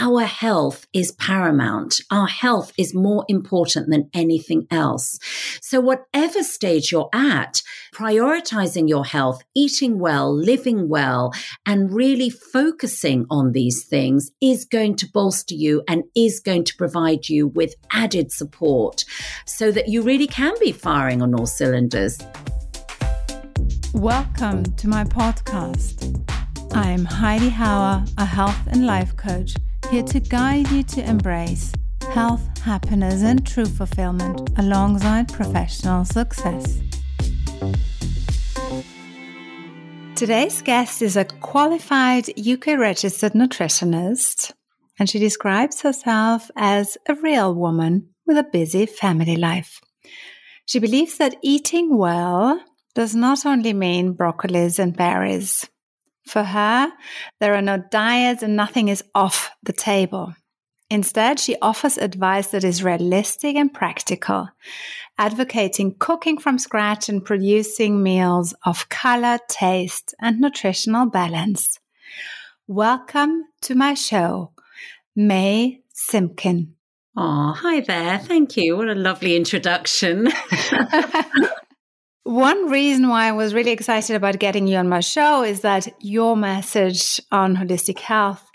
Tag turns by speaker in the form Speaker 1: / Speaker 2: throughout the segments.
Speaker 1: our health is paramount. Our health is more important than anything else. So whatever stage you're at, prioritizing your health, eating well, living well, and really focusing on these things is going to bolster you and is going to provide you with added support so that you really can be firing on all cylinders.
Speaker 2: Welcome to my podcast. I'm Heidi Hauer, a health and life coach, here to guide you to embrace health, happiness, and true fulfillment alongside professional success. Today's guest is a qualified UK registered nutritionist, and she describes herself as a real woman with a busy family life. She believes that eating well does not only mean broccolis and berries. For her, there are no diets and nothing is off the table. Instead, she offers advice that is realistic and practical, advocating cooking from scratch and producing meals of color, taste, and nutritional balance. Welcome to my show, May Simpkin.
Speaker 1: Oh, hi there. Thank you. What a lovely introduction.
Speaker 2: One reason why I was really excited about getting you on my show is that your message on holistic health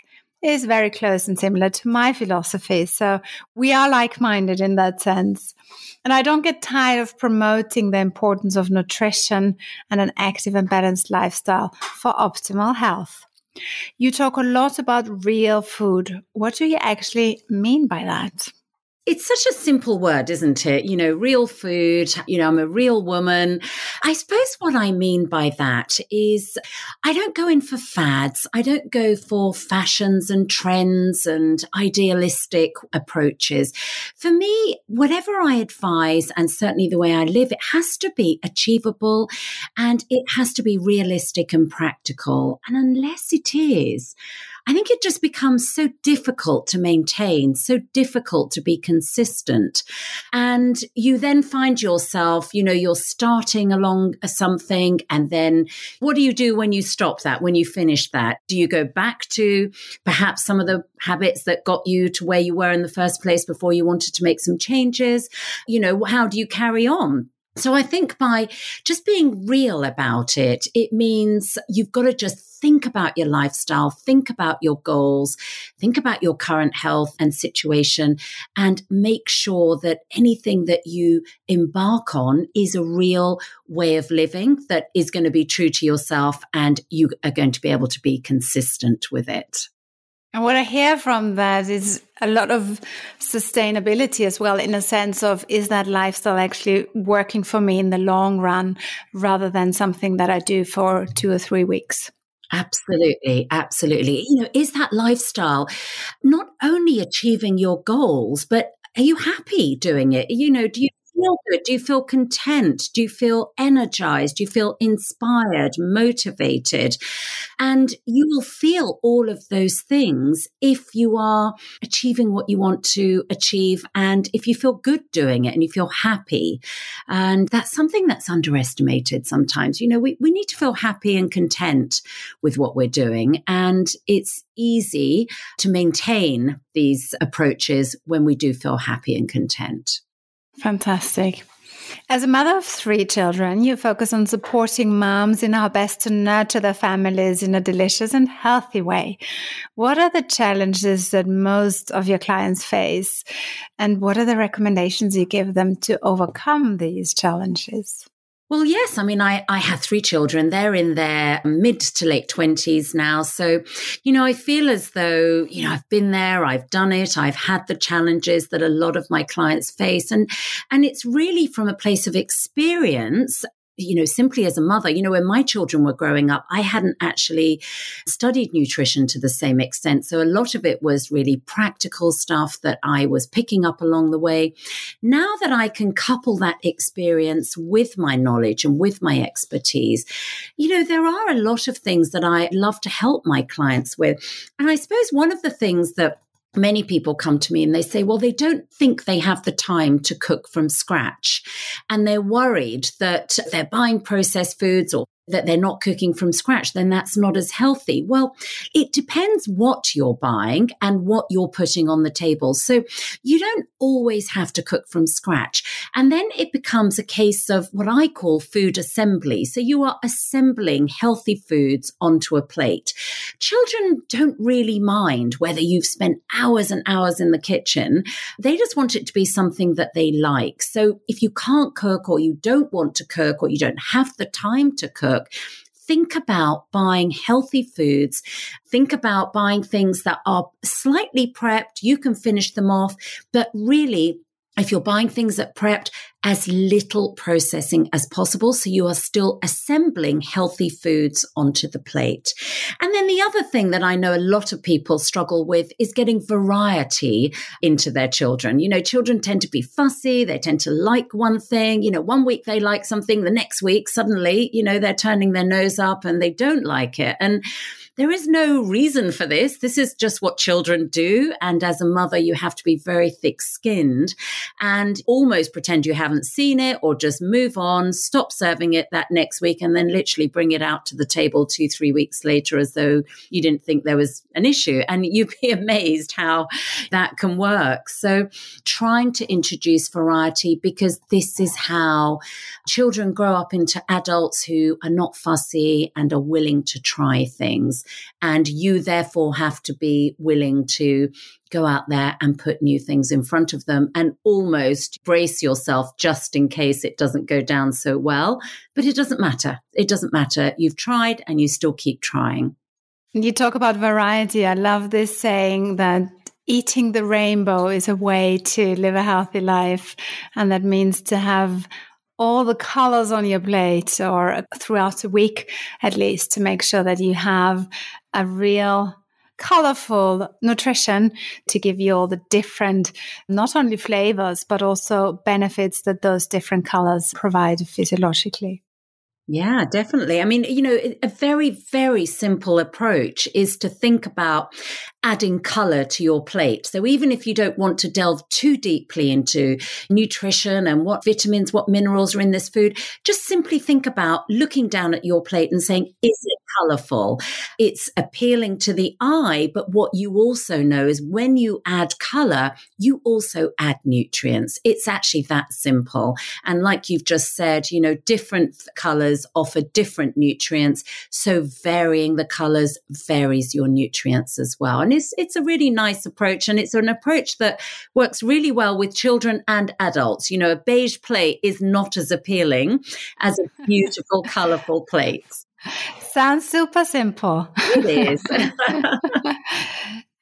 Speaker 2: is very close and similar to my philosophy. So we are like minded in that sense. And I don't get tired of promoting the importance of nutrition and an active and balanced lifestyle for optimal health. You talk a lot about real food. What do you actually mean by that?
Speaker 1: It's such a simple word, isn't it? You know, real food, you know, I'm a real woman. I suppose what I mean by that is I don't go in for fads. I don't go for fashions and trends and idealistic approaches. For me, whatever I advise and certainly the way I live, it has to be achievable and it has to be realistic and practical. And unless it is, I think it just becomes so difficult to maintain, so difficult to be consistent. And you then find yourself, you know, you're starting along something. And then what do you do when you stop that, when you finish that? Do you go back to perhaps some of the habits that got you to where you were in the first place before you wanted to make some changes? You know, how do you carry on? So I think by just being real about it, it means you've got to just think about your lifestyle, think about your goals, think about your current health and situation, and make sure that anything that you embark on is a real way of living that is going to be true to yourself and you are going to be able to be consistent with it.
Speaker 2: And what I hear from that is a lot of sustainability as well, in a sense of is that lifestyle actually working for me in the long run rather than something that I do for two or three weeks?
Speaker 1: Absolutely, absolutely. You know, is that lifestyle not only achieving your goals, but are you happy doing it? You know, do you feel good? Do you feel content? Do you feel energized? Do you feel inspired, motivated? And you will feel all of those things if you are achieving what you want to achieve and if you feel good doing it and you feel happy. And that's something that's underestimated sometimes. You know, we, we need to feel happy and content with what we're doing. And it's easy to maintain these approaches when we do feel happy and content.
Speaker 2: Fantastic. As a mother of three children, you focus on supporting moms in how best to nurture their families in a delicious and healthy way. What are the challenges that most of your clients face? And what are the recommendations you give them to overcome these challenges?
Speaker 1: Well, yes. I mean, I, I have three children. They're in their mid to late 20s now. So, you know, I feel as though, you know, I've been there, I've done it, I've had the challenges that a lot of my clients face. And, and it's really from a place of experience you know, simply as a mother, you know, when my children were growing up, I hadn't actually studied nutrition to the same extent. So a lot of it was really practical stuff that I was picking up along the way. Now that I can couple that experience with my knowledge and with my expertise, you know, there are a lot of things that I love to help my clients with. And I suppose one of the things that many people come to me and they say, well, they don't think they have the time to cook from scratch. And they're worried that they're buying processed foods or that they're not cooking from scratch, then that's not as healthy. Well, it depends what you're buying and what you're putting on the table. So you don't always have to cook from scratch. And then it becomes a case of what I call food assembly. So you are assembling healthy foods onto a plate. Children don't really mind whether you've spent hours and hours in the kitchen. They just want it to be something that they like. So if you can't cook or you don't want to cook or you don't have the time to cook, cook, think about buying healthy foods. Think about buying things that are slightly prepped. You can finish them off, but really if you're buying things that prepped, as little processing as possible. So you are still assembling healthy foods onto the plate. And then the other thing that I know a lot of people struggle with is getting variety into their children. You know, children tend to be fussy. They tend to like one thing. You know, one week they like something, the next week suddenly, you know, they're turning their nose up and they don't like it. And there is no reason for this. This is just what children do. And as a mother, you have to be very thick skinned and almost pretend you haven't seen it or just move on, stop serving it that next week, and then literally bring it out to the table two, three weeks later as though you didn't think there was an issue. And you'd be amazed how that can work. So trying to introduce variety because this is how children grow up into adults who are not fussy and are willing to try things. And you therefore have to be willing to go out there and put new things in front of them and almost brace yourself just in case it doesn't go down so well. But it doesn't matter. It doesn't matter. You've tried and you still keep trying.
Speaker 2: You talk about variety. I love this saying that eating the rainbow is a way to live a healthy life. And that means to have all the colors on your plate or throughout the week at least to make sure that you have a real colorful nutrition to give you all the different not only flavors but also benefits that those different colors provide physiologically
Speaker 1: yeah, definitely. I mean, you know, a very, very simple approach is to think about adding color to your plate. So even if you don't want to delve too deeply into nutrition and what vitamins, what minerals are in this food, just simply think about looking down at your plate and saying, is it colorful? It's appealing to the eye. But what you also know is when you add color, you also add nutrients. It's actually that simple. And like you've just said, you know, different colors offer different nutrients. So varying the colors varies your nutrients as well. And it's it's a really nice approach, and it's an approach that works really well with children and adults. You know, a beige plate is not as appealing as a beautiful, colourful plate.
Speaker 2: Sounds super simple.
Speaker 1: It is.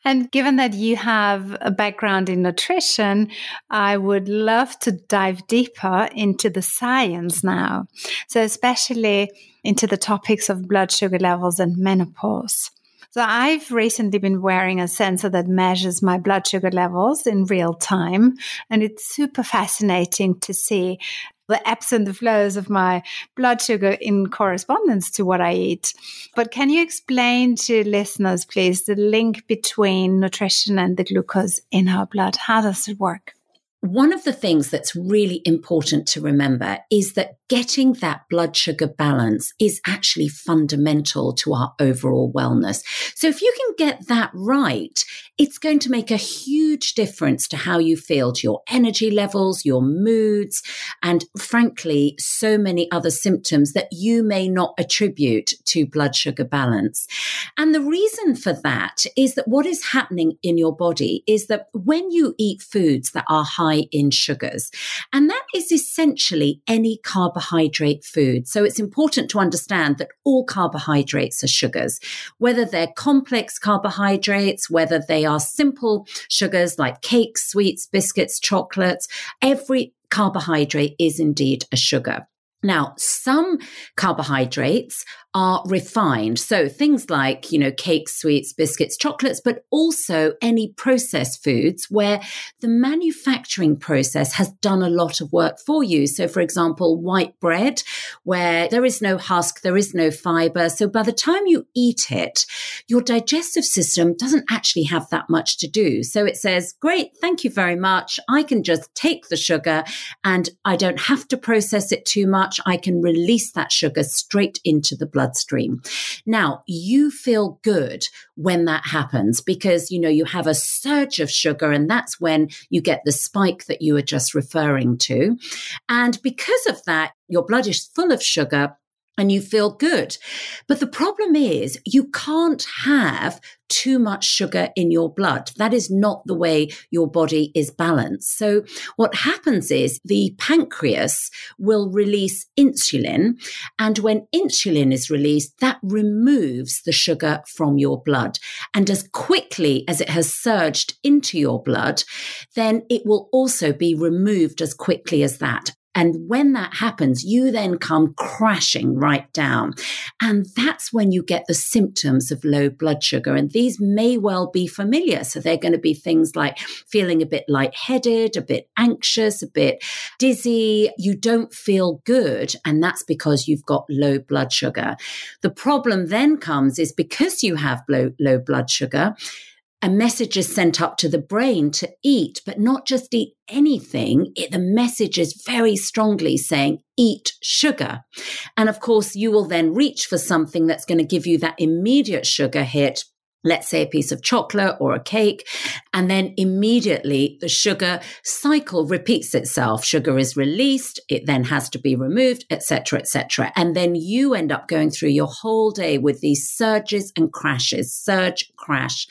Speaker 2: And given that you have a background in nutrition, I would love to dive deeper into the science now. So, especially into the topics of blood sugar levels and menopause. So I've recently been wearing a sensor that measures my blood sugar levels in real time. And it's super fascinating to see the ebbs and the flows of my blood sugar in correspondence to what I eat. But can you explain to listeners, please, the link between nutrition and the glucose in our blood? How does it work?
Speaker 1: One of the things that's really important to remember is that getting that blood sugar balance is actually fundamental to our overall wellness. So if you can get that right, it's going to make a huge difference to how you feel, to your energy levels, your moods, and frankly, so many other symptoms that you may not attribute to blood sugar balance. And the reason for that is that what is happening in your body is that when you eat foods that are high high in sugars. And that is essentially any carbohydrate food. So it's important to understand that all carbohydrates are sugars, whether they're complex carbohydrates, whether they are simple sugars like cakes, sweets, biscuits, chocolates, every carbohydrate is indeed a sugar. Now, some carbohydrates are refined. So things like, you know, cakes, sweets, biscuits, chocolates, but also any processed foods where the manufacturing process has done a lot of work for you. So for example, white bread, where there is no husk, there is no fiber. So by the time you eat it, your digestive system doesn't actually have that much to do. So it says, great, thank you very much. I can just take the sugar and I don't have to process it too much much, I can release that sugar straight into the bloodstream. Now, you feel good when that happens because, you know, you have a surge of sugar and that's when you get the spike that you were just referring to. And because of that, your blood is full of sugar and you feel good. But the problem is you can't have too much sugar in your blood. That is not the way your body is balanced. So what happens is the pancreas will release insulin. And when insulin is released, that removes the sugar from your blood. And as quickly as it has surged into your blood, then it will also be removed as quickly as that. And when that happens, you then come crashing right down. And that's when you get the symptoms of low blood sugar. And these may well be familiar. So they're going to be things like feeling a bit lightheaded, a bit anxious, a bit dizzy. You don't feel good. And that's because you've got low blood sugar. The problem then comes is because you have low, low blood sugar, a message is sent up to the brain to eat, but not just eat anything. It, the message is very strongly saying, eat sugar. And of course, you will then reach for something that's going to give you that immediate sugar hit let's say a piece of chocolate or a cake, and then immediately the sugar cycle repeats itself. Sugar is released, it then has to be removed, etc., etc. And then you end up going through your whole day with these surges and crashes, surge, crash.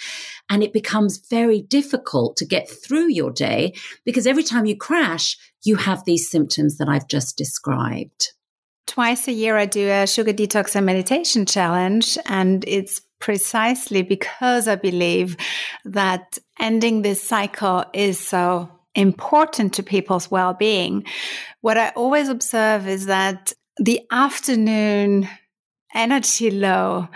Speaker 1: And it becomes very difficult to get through your day because every time you crash, you have these symptoms that I've just described.
Speaker 2: Twice a year, I do a sugar detox and meditation challenge, and it's precisely because I believe that ending this cycle is so important to people's well being. What I always observe is that the afternoon energy low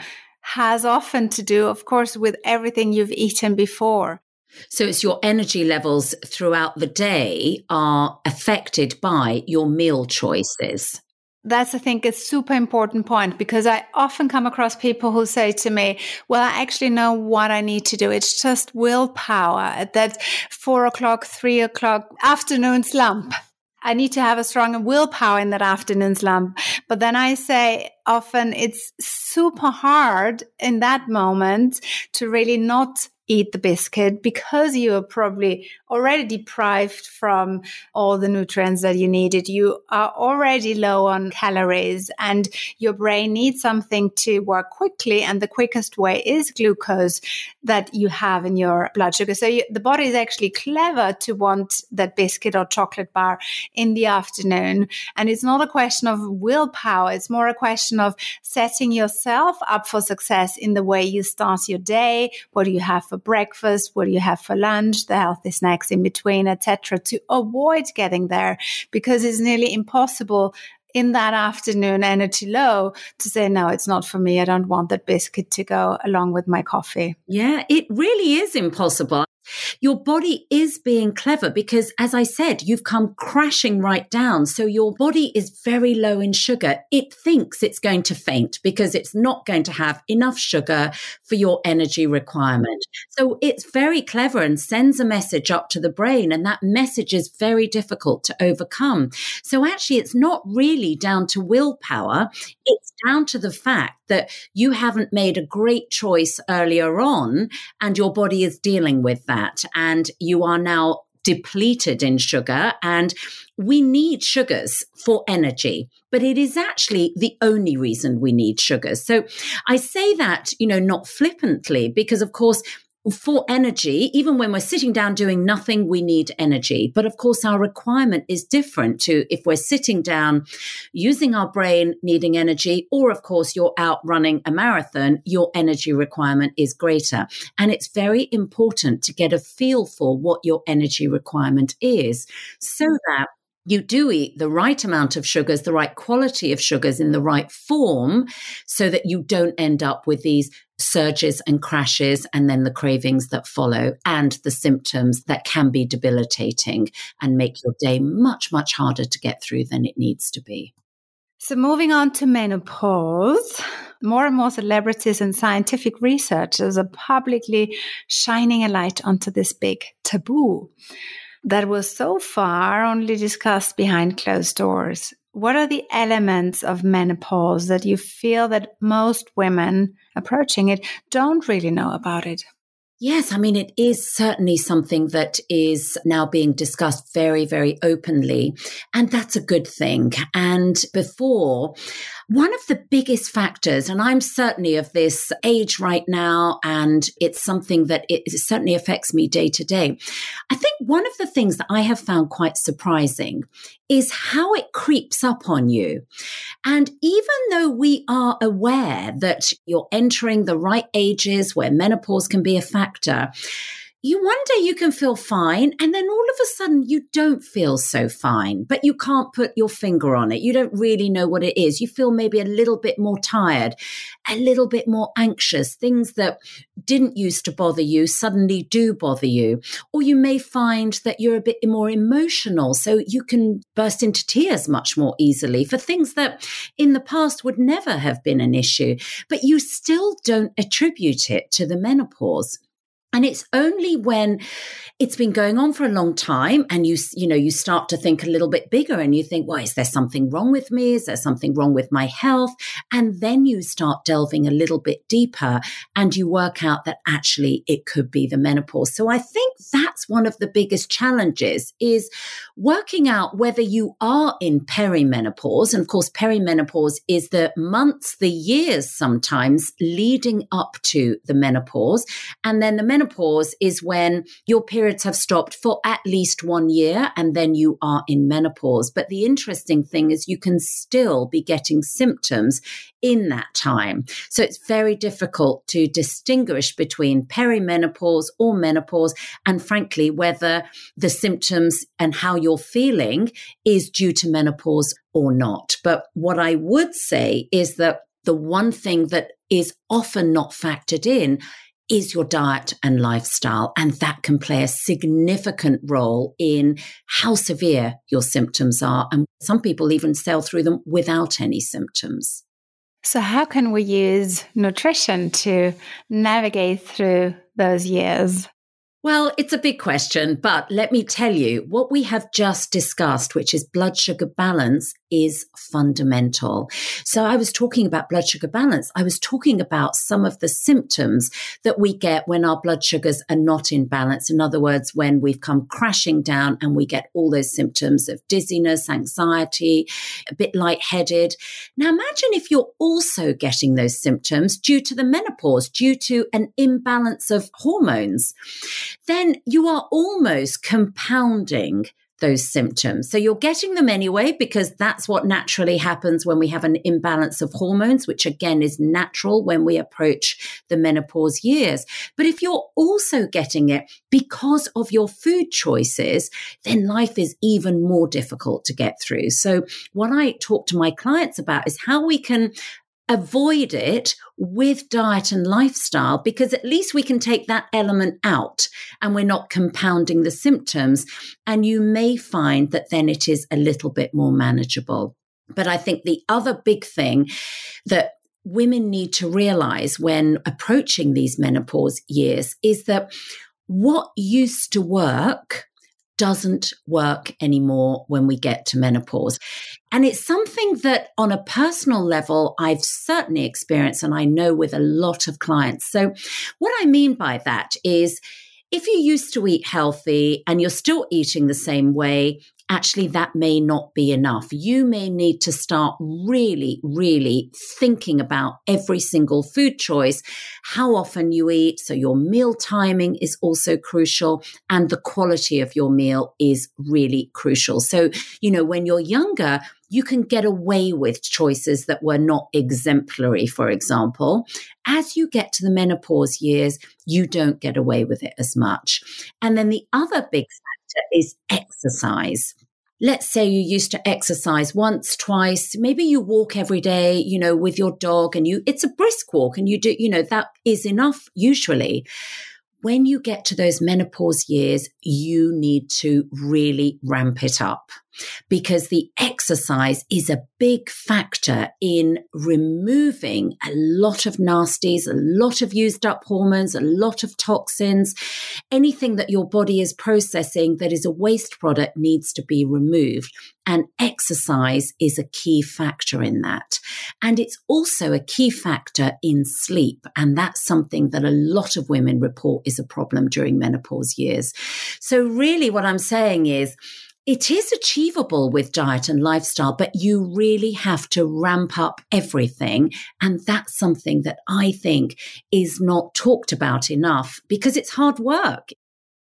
Speaker 2: has often to do, of course, with everything you've eaten before.
Speaker 1: So it's your energy levels throughout the day are affected by your meal choices
Speaker 2: that's I think a super important point because I often come across people who say to me, well, I actually know what I need to do. It's just willpower at that four o'clock, three o'clock afternoon slump. I need to have a strong willpower in that afternoon slump. But then I say often it's super hard in that moment to really not eat the biscuit because you are probably already deprived from all the nutrients that you needed. You are already low on calories and your brain needs something to work quickly. And the quickest way is glucose that you have in your blood sugar. So you, the body is actually clever to want that biscuit or chocolate bar in the afternoon. And it's not a question of willpower. It's more a question of setting yourself up for success in the way you start your day. What do you have for breakfast? What do you have for lunch? The healthy snacks in between, etc. to avoid getting there because it's nearly impossible in that afternoon energy low to say, no, it's not for me. I don't want that biscuit to go along with my coffee.
Speaker 1: Yeah, it really is impossible. Your body is being clever because, as I said, you've come crashing right down. So your body is very low in sugar. It thinks it's going to faint because it's not going to have enough sugar for your energy requirement. So it's very clever and sends a message up to the brain. And that message is very difficult to overcome. So actually, it's not really down to willpower. It's down to the fact that you haven't made a great choice earlier on and your body is dealing with that. And you are now depleted in sugar and we need sugars for energy but it is actually the only reason we need sugars so i say that you know not flippantly because of course for energy, even when we're sitting down doing nothing, we need energy. But of course, our requirement is different to if we're sitting down using our brain, needing energy, or of course, you're out running a marathon, your energy requirement is greater. And it's very important to get a feel for what your energy requirement is so that you do eat the right amount of sugars, the right quality of sugars in the right form so that you don't end up with these surges and crashes and then the cravings that follow and the symptoms that can be debilitating and make your day much, much harder to get through than it needs to be.
Speaker 2: So, moving on to menopause, more and more celebrities and scientific researchers are publicly shining a light onto this big taboo that was so far only discussed behind closed doors. what are the elements of menopause that you feel that most women approaching it don't really know about it?
Speaker 1: Yes, I mean, it is certainly something that is now being discussed very, very openly. And that's a good thing. And before, one of the biggest factors, and I'm certainly of this age right now, and it's something that it certainly affects me day to day. I think one of the things that I have found quite surprising is how it creeps up on you. And even though we are aware that you're entering the right ages where menopause can be a factor, you one day you can feel fine and then all of a sudden you don't feel so fine but you can't put your finger on it. You don't really know what it is. You feel maybe a little bit more tired a little bit more anxious things that didn't used to bother you suddenly do bother you or you may find that you're a bit more emotional so you can burst into tears much more easily for things that in the past would never have been an issue but you still don't attribute it to the menopause and it's only when it's been going on for a long time and you, you know, you start to think a little bit bigger and you think, well, is there something wrong with me? Is there something wrong with my health? And then you start delving a little bit deeper and you work out that actually it could be the menopause. So I think that's one of the biggest challenges is working out whether you are in perimenopause. And of course, perimenopause is the months, the years sometimes leading up to the menopause. And then the menopause menopause is when your periods have stopped for at least one year and then you are in menopause. But the interesting thing is you can still be getting symptoms in that time. So it's very difficult to distinguish between perimenopause or menopause and frankly, whether the symptoms and how you're feeling is due to menopause or not. But what I would say is that the one thing that is often not factored in is your diet and lifestyle. And that can play a significant role in how severe your symptoms are. And some people even sail through them without any symptoms.
Speaker 2: So, how can we use nutrition to navigate through those years?
Speaker 1: Well, it's a big question, but let me tell you what we have just discussed, which is blood sugar balance, is fundamental. So I was talking about blood sugar balance. I was talking about some of the symptoms that we get when our blood sugars are not in balance. In other words, when we've come crashing down and we get all those symptoms of dizziness, anxiety, a bit lightheaded. Now imagine if you're also getting those symptoms due to the menopause, due to an imbalance of hormones then you are almost compounding those symptoms. So you're getting them anyway, because that's what naturally happens when we have an imbalance of hormones, which again is natural when we approach the menopause years. But if you're also getting it because of your food choices, then life is even more difficult to get through. So what I talk to my clients about is how we can avoid it with diet and lifestyle because at least we can take that element out and we're not compounding the symptoms. And you may find that then it is a little bit more manageable. But I think the other big thing that women need to realize when approaching these menopause years is that what used to work doesn't work anymore when we get to menopause. And it's something that on a personal level, I've certainly experienced and I know with a lot of clients. So what I mean by that is if you used to eat healthy and you're still eating the same way, actually that may not be enough. You may need to start really, really thinking about every single food choice, how often you eat. So your meal timing is also crucial and the quality of your meal is really crucial. So, you know, when you're younger, you can get away with choices that were not exemplary, for example. As you get to the menopause years, you don't get away with it as much. And then the other big is exercise. Let's say you used to exercise once, twice, maybe you walk every day, you know, with your dog and you, it's a brisk walk and you do, you know, that is enough usually. When you get to those menopause years, you need to really ramp it up. Because the exercise is a big factor in removing a lot of nasties, a lot of used up hormones, a lot of toxins. Anything that your body is processing that is a waste product needs to be removed. And exercise is a key factor in that. And it's also a key factor in sleep. And that's something that a lot of women report is a problem during menopause years. So really what I'm saying is, it is achievable with diet and lifestyle, but you really have to ramp up everything. And that's something that I think is not talked about enough because it's hard work.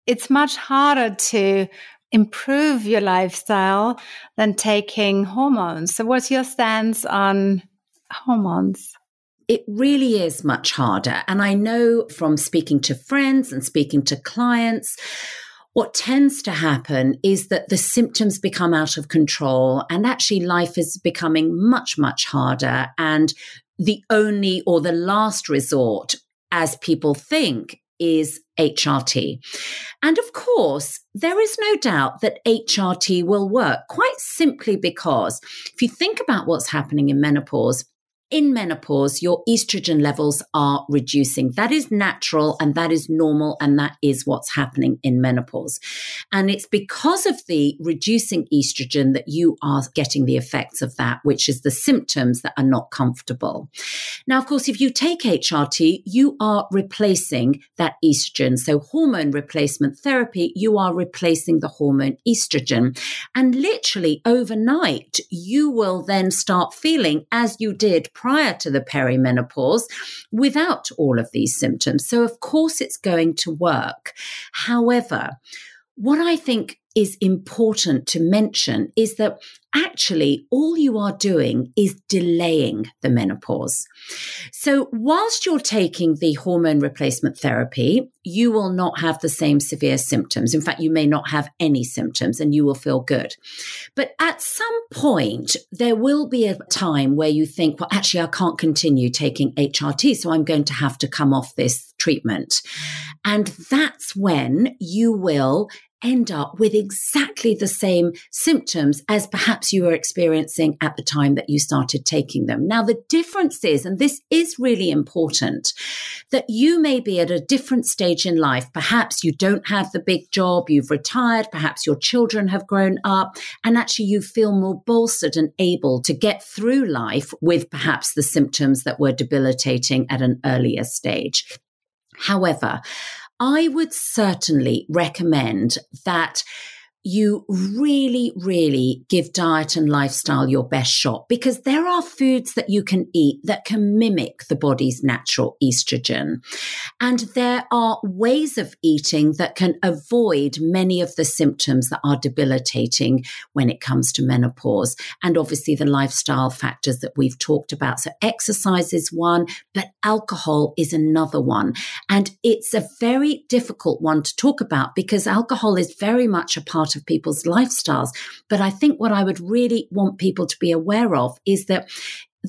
Speaker 2: It's much harder to improve your lifestyle than taking hormones. So, what's your stance on hormones?
Speaker 1: It really is much harder. And I know from speaking to friends and speaking to clients, what tends to happen is that the symptoms become out of control and actually life is becoming much, much harder. And the only or the last resort, as people think, is HRT. And of course, there is no doubt that HRT will work quite simply because if you think about what's happening in menopause, in menopause, your estrogen levels are reducing. That is natural and that is normal. And that is what's happening in menopause. And it's because of the reducing estrogen that you are getting the effects of that, which is the symptoms that are not comfortable. Now, of course, if you take HRT, you are replacing that estrogen. So hormone replacement therapy, you are replacing the hormone estrogen. And literally overnight, you will then start feeling as you did prior to the perimenopause without all of these symptoms. So, of course, it's going to work. However, what I think is important to mention is that actually all you are doing is delaying the menopause. So, whilst you're taking the hormone replacement therapy, you will not have the same severe symptoms. In fact, you may not have any symptoms and you will feel good. But at some point, there will be a time where you think, well, actually, I can't continue taking HRT, so I'm going to have to come off this treatment. And that's when you will end up with exactly the same symptoms as perhaps you were experiencing at the time that you started taking them. Now, the difference is, and this is really important, that you may be at a different stage in life. Perhaps you don't have the big job, you've retired, perhaps your children have grown up, and actually you feel more bolstered and able to get through life with perhaps the symptoms that were debilitating at an earlier stage. However, I would certainly recommend that you really, really give diet and lifestyle your best shot because there are foods that you can eat that can mimic the body's natural estrogen. And there are ways of eating that can avoid many of the symptoms that are debilitating when it comes to menopause. And obviously the lifestyle factors that we've talked about. So exercise is one, but alcohol is another one. And it's a very difficult one to talk about because alcohol is very much a part of people's lifestyles. But I think what I would really want people to be aware of is that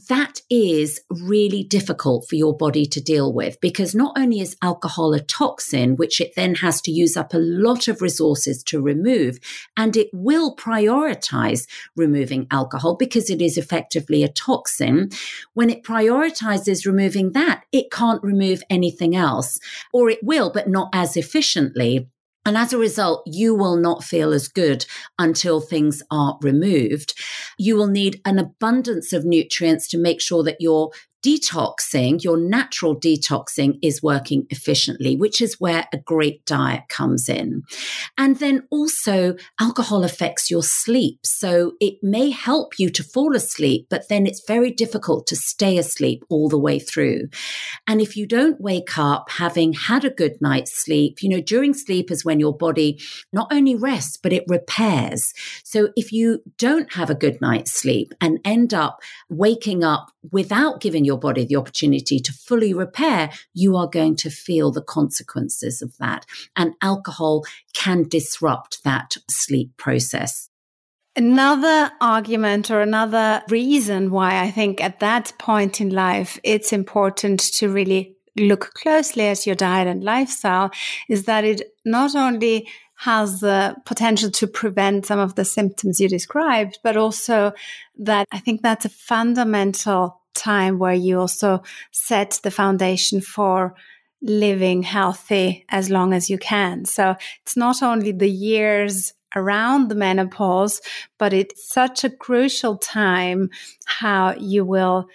Speaker 1: that is really difficult for your body to deal with because not only is alcohol a toxin, which it then has to use up a lot of resources to remove, and it will prioritize removing alcohol because it is effectively a toxin. When it prioritizes removing that, it can't remove anything else, or it will, but not as efficiently. And as a result, you will not feel as good until things are removed. You will need an abundance of nutrients to make sure that your detoxing, your natural detoxing is working efficiently, which is where a great diet comes in. And then also alcohol affects your sleep. So it may help you to fall asleep, but then it's very difficult to stay asleep all the way through. And if you don't wake up having had a good night's sleep, you know, during sleep is when your body not only rests, but it repairs. So if you don't have a good night's sleep and end up waking up without giving your body the opportunity to fully repair, you are going to feel the consequences of that. And alcohol can disrupt that sleep process.
Speaker 2: Another argument or another reason why I think at that point in life it's important to really look closely at your diet and lifestyle is that it not only has the potential to prevent some of the symptoms you described, but also that I think that's a fundamental time where you also set the foundation for living healthy as long as you can. So it's not only the years around the menopause, but it's such a crucial time how you will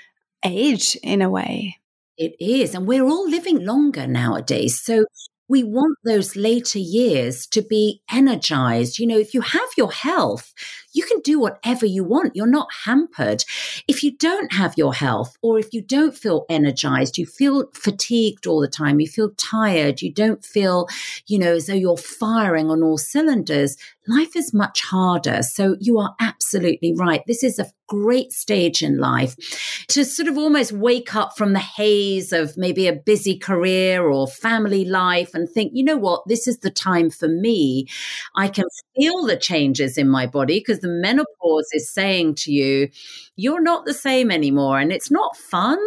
Speaker 2: age in a way.
Speaker 1: It is. And we're all living longer nowadays. So we want those later years to be energized. You know, if you have your health, you can do whatever you want. You're not hampered. If you don't have your health or if you don't feel energized, you feel fatigued all the time, you feel tired, you don't feel, you know, as though you're firing on all cylinders, life is much harder. So you are absolutely right. This is a great stage in life to sort of almost wake up from the haze of maybe a busy career or family life and think, you know what, this is the time for me. I can feel the changes in my body because the menopause is saying to you, you're not the same anymore. And it's not fun,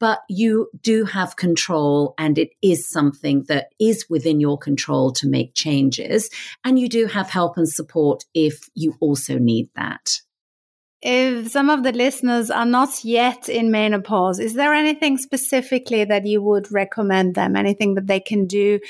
Speaker 1: but you do have control and it is something that is within your control to make changes. And you do have help and support if you also need that.
Speaker 2: If some of the listeners are not yet in menopause, is there anything specifically that you would recommend them? Anything that they can do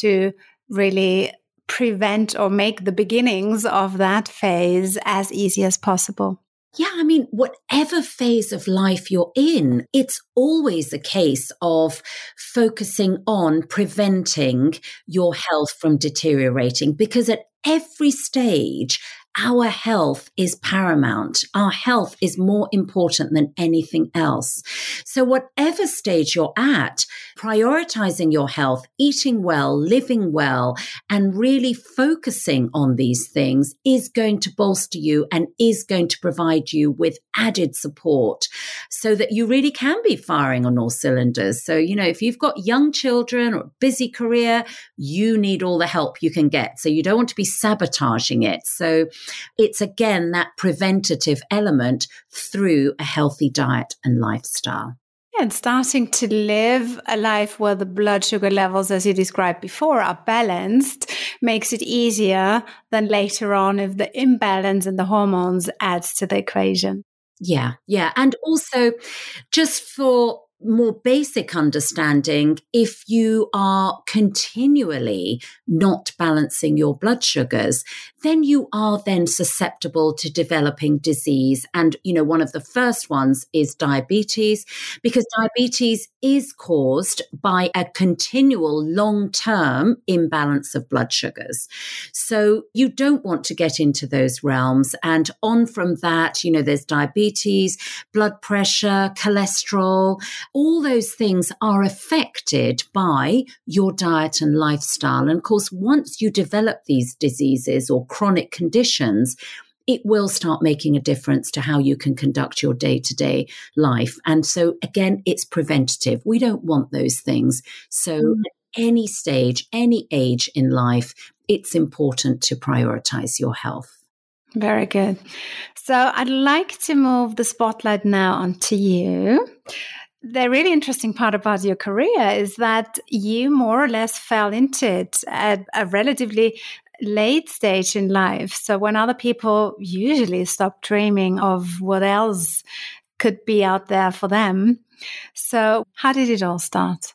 Speaker 2: to really prevent or make the beginnings of that phase as easy as possible?
Speaker 1: Yeah, I mean, whatever phase of life you're in, it's always a case of focusing on preventing your health from deteriorating because at every stage, our health is paramount. Our health is more important than anything else. So, whatever stage you're at, prioritizing your health, eating well, living well, and really focusing on these things is going to bolster you and is going to provide you with added support so that you really can be firing on all cylinders. So, you know, if you've got young children or a busy career, you need all the help you can get. So, you don't want to be sabotaging it. So, it's again that preventative element through a healthy diet and lifestyle.
Speaker 2: And starting to live a life where the blood sugar levels, as you described before, are balanced makes it easier than later on if the imbalance in the hormones adds to the equation.
Speaker 1: Yeah, yeah. And also, just for more basic understanding, if you are continually not balancing your blood sugars, then you are then susceptible to developing disease. And, you know, one of the first ones is diabetes, because diabetes is caused by a continual long term imbalance of blood sugars. So you don't want to get into those realms. And on from that, you know, there's diabetes, blood pressure, cholesterol, all those things are affected by your diet and lifestyle. And of course, once you develop these diseases or chronic conditions, it will start making a difference to how you can conduct your day to day life. And so, again, it's preventative. We don't want those things. So, mm. at any stage, any age in life, it's important to prioritize your health.
Speaker 2: Very good. So, I'd like to move the spotlight now onto you. The really interesting part about your career is that you more or less fell into it at a relatively late stage in life. So when other people usually stop dreaming of what else could be out there for them. So how did it all start?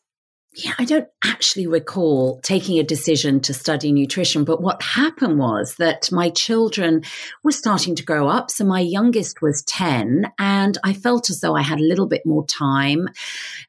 Speaker 1: Yeah, I don't actually recall taking a decision to study nutrition, but what happened was that my children were starting to grow up. So my youngest was 10, and I felt as though I had a little bit more time.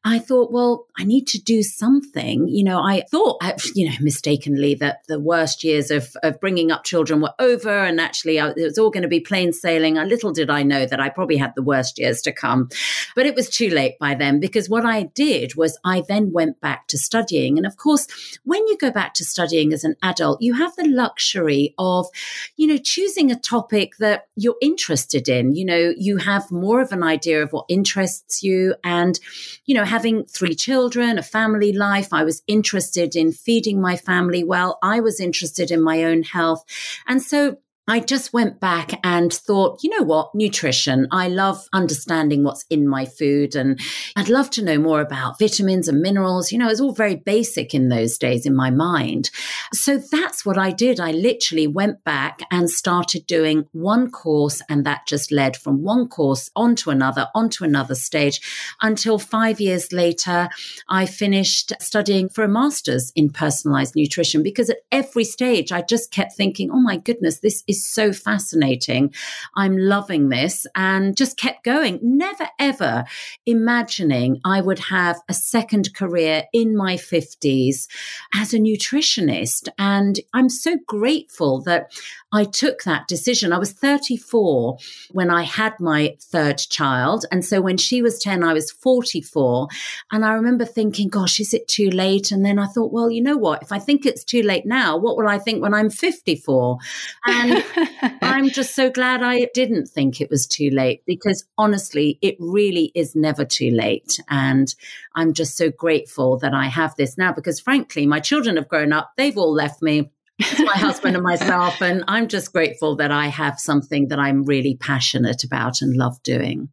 Speaker 1: I thought, well, I need to do something. You know, I thought, you know, mistakenly that the worst years of, of bringing up children were over, and actually uh, it was all going to be plain sailing. Little did I know that I probably had the worst years to come. But it was too late by then because what I did was I then went back back to studying. And of course, when you go back to studying as an adult, you have the luxury of, you know, choosing a topic that you're interested in. You know, you have more of an idea of what interests you. And, you know, having three children, a family life, I was interested in feeding my family well. I was interested in my own health. And so I just went back and thought, you know what, nutrition. I love understanding what's in my food and I'd love to know more about vitamins and minerals. You know, it's all very basic in those days in my mind. So that's what I did. I literally went back and started doing one course and that just led from one course onto another, onto another stage until five years later, I finished studying for a master's in personalized nutrition because at every stage I just kept thinking, oh my goodness, this is is so fascinating. I'm loving this and just kept going, never ever imagining I would have a second career in my 50s as a nutritionist. And I'm so grateful that I took that decision. I was 34 when I had my third child. And so when she was 10, I was 44. And I remember thinking, gosh, is it too late? And then I thought, well, you know what? If I think it's too late now, what will I think when I'm 54? And I'm just so glad I didn't think it was too late because honestly, it really is never too late. And I'm just so grateful that I have this now because frankly, my children have grown up. They've all left me my husband and myself. And I'm just grateful that I have something that I'm really passionate about and love doing.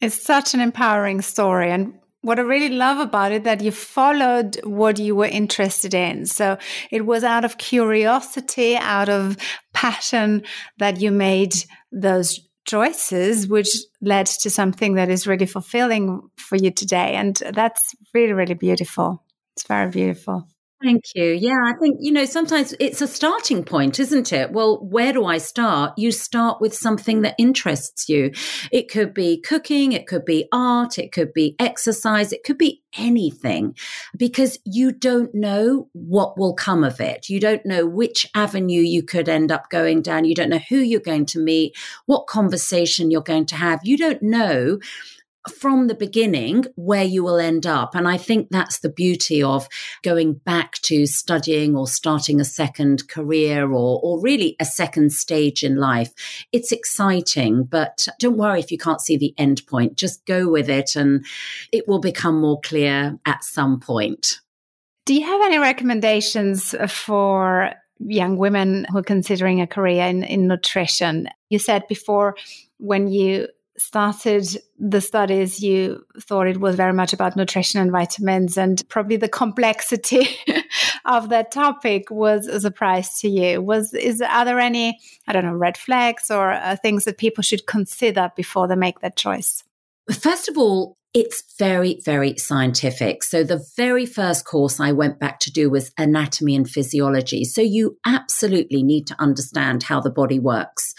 Speaker 2: It's such an empowering story. And what I really love about it that you followed what you were interested in. So it was out of curiosity, out of passion that you made those choices, which led to something that is really fulfilling for you today. And that's really, really beautiful. It's very beautiful.
Speaker 1: Thank you. Yeah, I think, you know, sometimes it's a starting point, isn't it? Well, where do I start? You start with something that interests you. It could be cooking, it could be art, it could be exercise, it could be anything because you don't know what will come of it. You don't know which avenue you could end up going down. You don't know who you're going to meet, what conversation you're going to have. You don't know from the beginning where you will end up. And I think that's the beauty of going back to studying or starting a second career or, or really a second stage in life. It's exciting, but don't worry if you can't see the end point. Just go with it and it will become more clear at some point.
Speaker 2: Do you have any recommendations for young women who are considering a career in, in nutrition? You said before when you started the studies, you thought it was very much about nutrition and vitamins, and probably the complexity of that topic was a surprise to you. Was is are there any I don't know red flags or uh, things that people should consider before they make that choice?
Speaker 1: First of all, it's very, very scientific. So the very first course I went back to do was anatomy and physiology. So you absolutely need to understand how the body works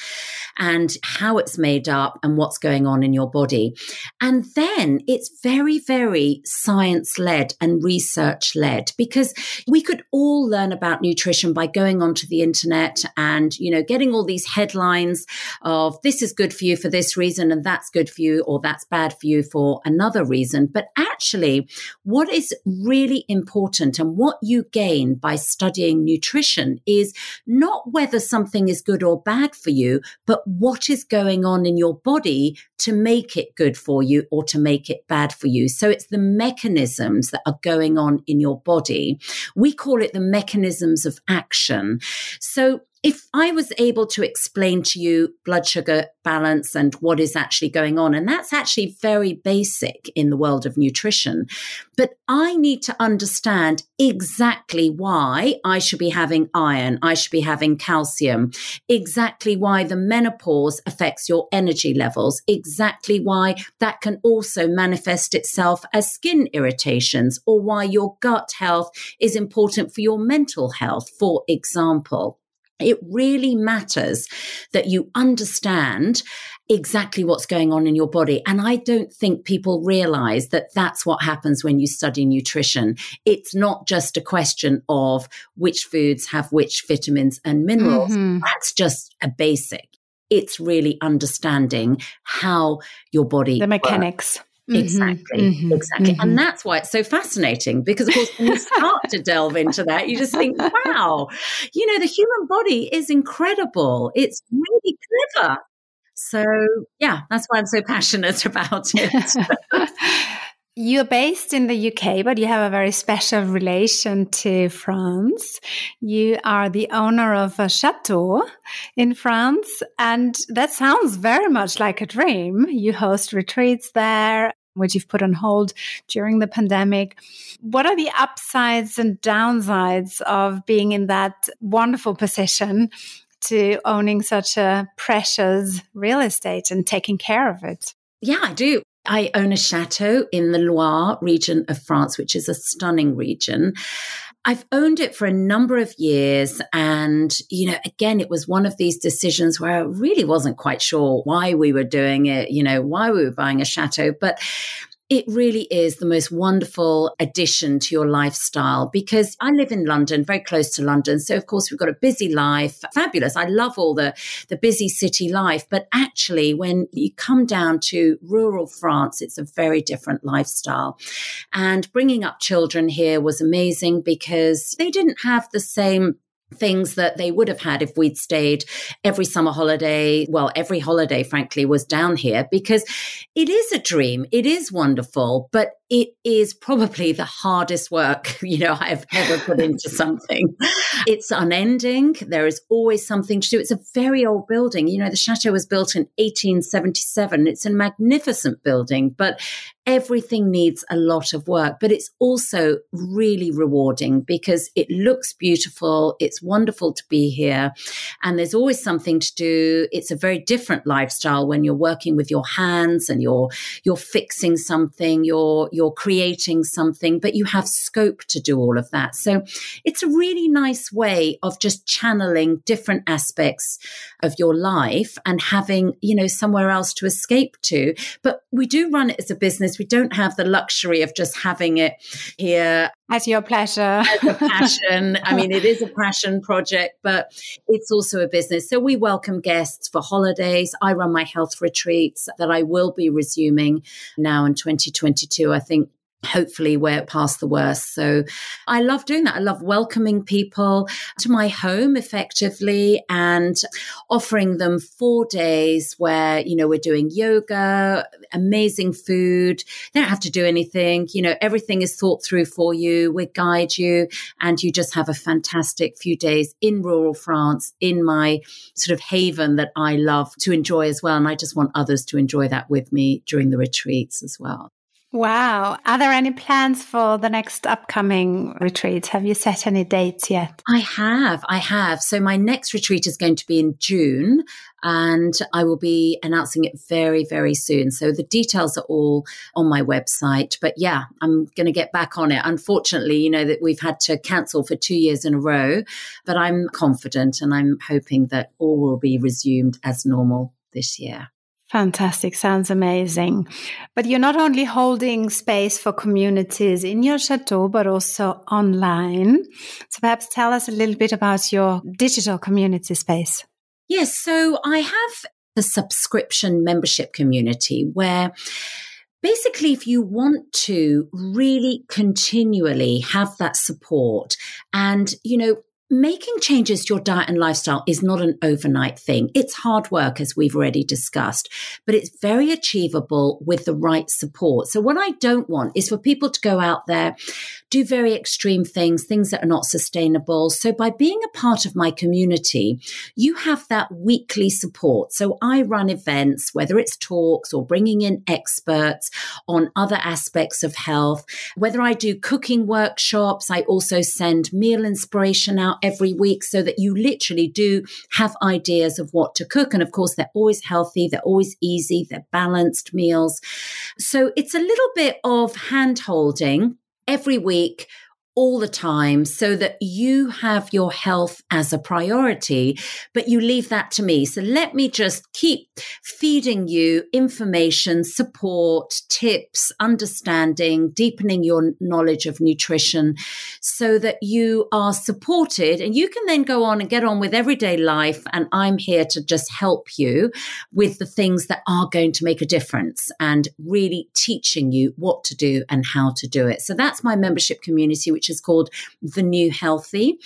Speaker 1: and how it's made up and what's going on in your body. And then it's very, very science led and research led because we could all learn about nutrition by going onto the internet and, you know, getting all these headlines of this is good for you for this reason and that's good for you or that's bad for you for another reason. But actually, what is really important and what you gain by studying nutrition is not whether something is good or bad for you, but what is going on in your body to make it good for you or to make it bad for you. So it's the mechanisms that are going on in your body. We call it the mechanisms of action. So if I was able to explain to you blood sugar balance and what is actually going on, and that's actually very basic in the world of nutrition, but I need to understand exactly why I should be having iron, I should be having calcium, exactly why the menopause affects your energy levels, exactly why that can also manifest itself as skin irritations, or why your gut health is important for your mental health, for example it really matters that you understand exactly what's going on in your body. And I don't think people realize that that's what happens when you study nutrition. It's not just a question of which foods have which vitamins and minerals. Mm-hmm. That's just a basic. It's really understanding how your body
Speaker 2: the mechanics.
Speaker 1: Works. Exactly, mm-hmm, mm-hmm, exactly. Mm-hmm. And that's why it's so fascinating because, of course, when you start to delve into that, you just think, wow, you know, the human body is incredible. It's really clever. So, yeah, that's why I'm so passionate about it.
Speaker 2: You're based in the UK, but you have a very special relation to France. You are the owner of a chateau in France, and that sounds very much like a dream. You host retreats there, which you've put on hold during the pandemic. What are the upsides and downsides of being in that wonderful position to owning such a precious real estate and taking care of it?
Speaker 1: Yeah, I do. I own a chateau in the Loire region of France, which is a stunning region. I've owned it for a number of years. And, you know, again, it was one of these decisions where I really wasn't quite sure why we were doing it, you know, why we were buying a chateau. But it really is the most wonderful addition to your lifestyle because I live in London, very close to London. So of course we've got a busy life. Fabulous. I love all the, the busy city life. But actually, when you come down to rural France, it's a very different lifestyle. And bringing up children here was amazing because they didn't have the same things that they would have had if we'd stayed every summer holiday. Well, every holiday, frankly, was down here because it is a dream. It is wonderful, but it is probably the hardest work, you know, I've ever put into something. It's unending. There is always something to do. It's a very old building. You know, the chateau was built in 1877. It's a magnificent building, but everything needs a lot of work, but it's also really rewarding because it looks beautiful. It's wonderful to be here. And there's always something to do. It's a very different lifestyle when you're working with your hands and you're, you're fixing something, you're, you're creating something, but you have scope to do all of that. So it's a really nice way of just channeling different aspects of your life and having, you know, somewhere else to escape to. But we do run it as a business. We don't have the luxury of just having it here
Speaker 2: at your pleasure.
Speaker 1: as a passion. I mean, it is a passion project, but it's also a business. So we welcome guests for holidays. I run my health retreats that I will be resuming now in 2022. I think hopefully we're past the worst. So I love doing that. I love welcoming people to my home effectively and offering them four days where, you know, we're doing yoga, amazing food. They don't have to do anything. You know, everything is thought through for you. We guide you and you just have a fantastic few days in rural France in my sort of haven that I love to enjoy as well. And I just want others to enjoy that with me during the retreats as well.
Speaker 2: Wow. Are there any plans for the next upcoming retreat? Have you set any dates yet?
Speaker 1: I have. I have. So my next retreat is going to be in June and I will be announcing it very, very soon. So the details are all on my website. But yeah, I'm going to get back on it. Unfortunately, you know, that we've had to cancel for two years in a row, but I'm confident and I'm hoping that all will be resumed as normal this year.
Speaker 2: Fantastic. Sounds amazing. But you're not only holding space for communities in your chateau, but also online. So perhaps tell us a little bit about your digital community space.
Speaker 1: Yes. So I have a subscription membership community where basically, if you want to really continually have that support and, you know, Making changes to your diet and lifestyle is not an overnight thing. It's hard work, as we've already discussed, but it's very achievable with the right support. So, what I don't want is for people to go out there, do very extreme things, things that are not sustainable. So, by being a part of my community, you have that weekly support. So, I run events, whether it's talks or bringing in experts on other aspects of health, whether I do cooking workshops, I also send meal inspiration out every week so that you literally do have ideas of what to cook. And of course, they're always healthy, they're always easy, they're balanced meals. So it's a little bit of hand holding every week all the time so that you have your health as a priority, but you leave that to me. So let me just keep feeding you information, support, tips, understanding, deepening your knowledge of nutrition so that you are supported and you can then go on and get on with everyday life. And I'm here to just help you with the things that are going to make a difference and really teaching you what to do and how to do it. So that's my membership community, which is called The New Healthy.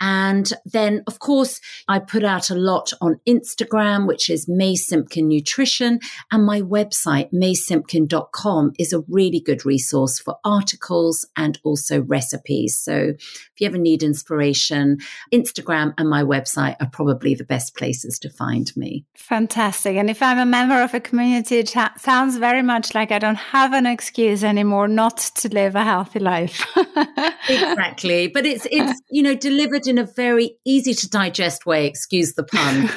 Speaker 1: And then, of course, I put out a lot on Instagram, which is May Simpkin Nutrition. And my website, maysimpkin.com, is a really good resource for articles and also recipes. So if you ever need inspiration, Instagram and my website are probably the best places to find me.
Speaker 2: Fantastic. And if I'm a member of a community, it sounds very much like I don't have an excuse anymore not to live a healthy life.
Speaker 1: exactly. But it's, it's, you know, delivered in a very easy to digest way, excuse the pun.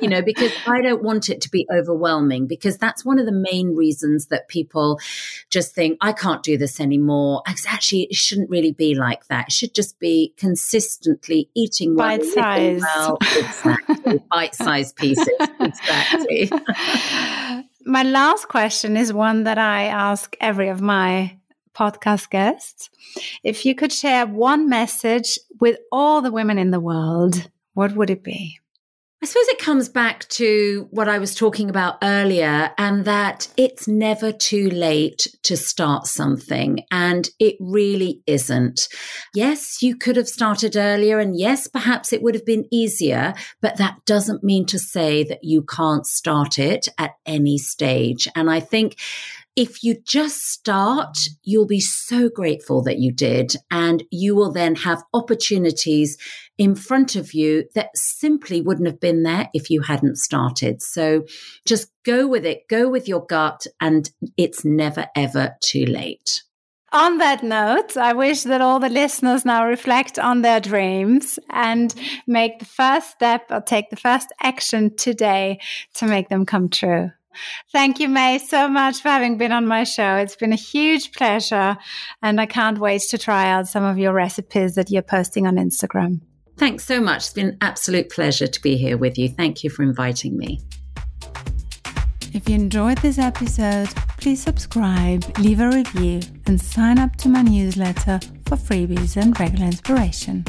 Speaker 1: you know, because I don't want it to be overwhelming because that's one of the main reasons that people just think, I can't do this anymore. Actually, it shouldn't really be like that. It should just be consistently eating well,
Speaker 2: bite size.
Speaker 1: Well, exactly. bite sized pieces. Exactly.
Speaker 2: my last question is one that I ask every of my podcast guests. If you could share one message with all the women in the world, what would it be?
Speaker 1: I suppose it comes back to what I was talking about earlier, and that it's never too late to start something. And it really isn't. Yes, you could have started earlier, and yes, perhaps it would have been easier, but that doesn't mean to say that you can't start it at any stage. And I think if you just start, you'll be so grateful that you did. And you will then have opportunities in front of you that simply wouldn't have been there if you hadn't started. So just go with it, go with your gut, and it's never, ever too late.
Speaker 2: On that note, I wish that all the listeners now reflect on their dreams and make the first step or take the first action today to make them come true. Thank you, May, so much for having been on my show. It's been a huge pleasure, and I can't wait to try out some of your recipes that you're posting on Instagram.
Speaker 1: Thanks so much. It's been an absolute pleasure to be here with you. Thank you for inviting me.
Speaker 2: If you enjoyed this episode, please subscribe, leave a review, and sign up to my newsletter for freebies and regular inspiration.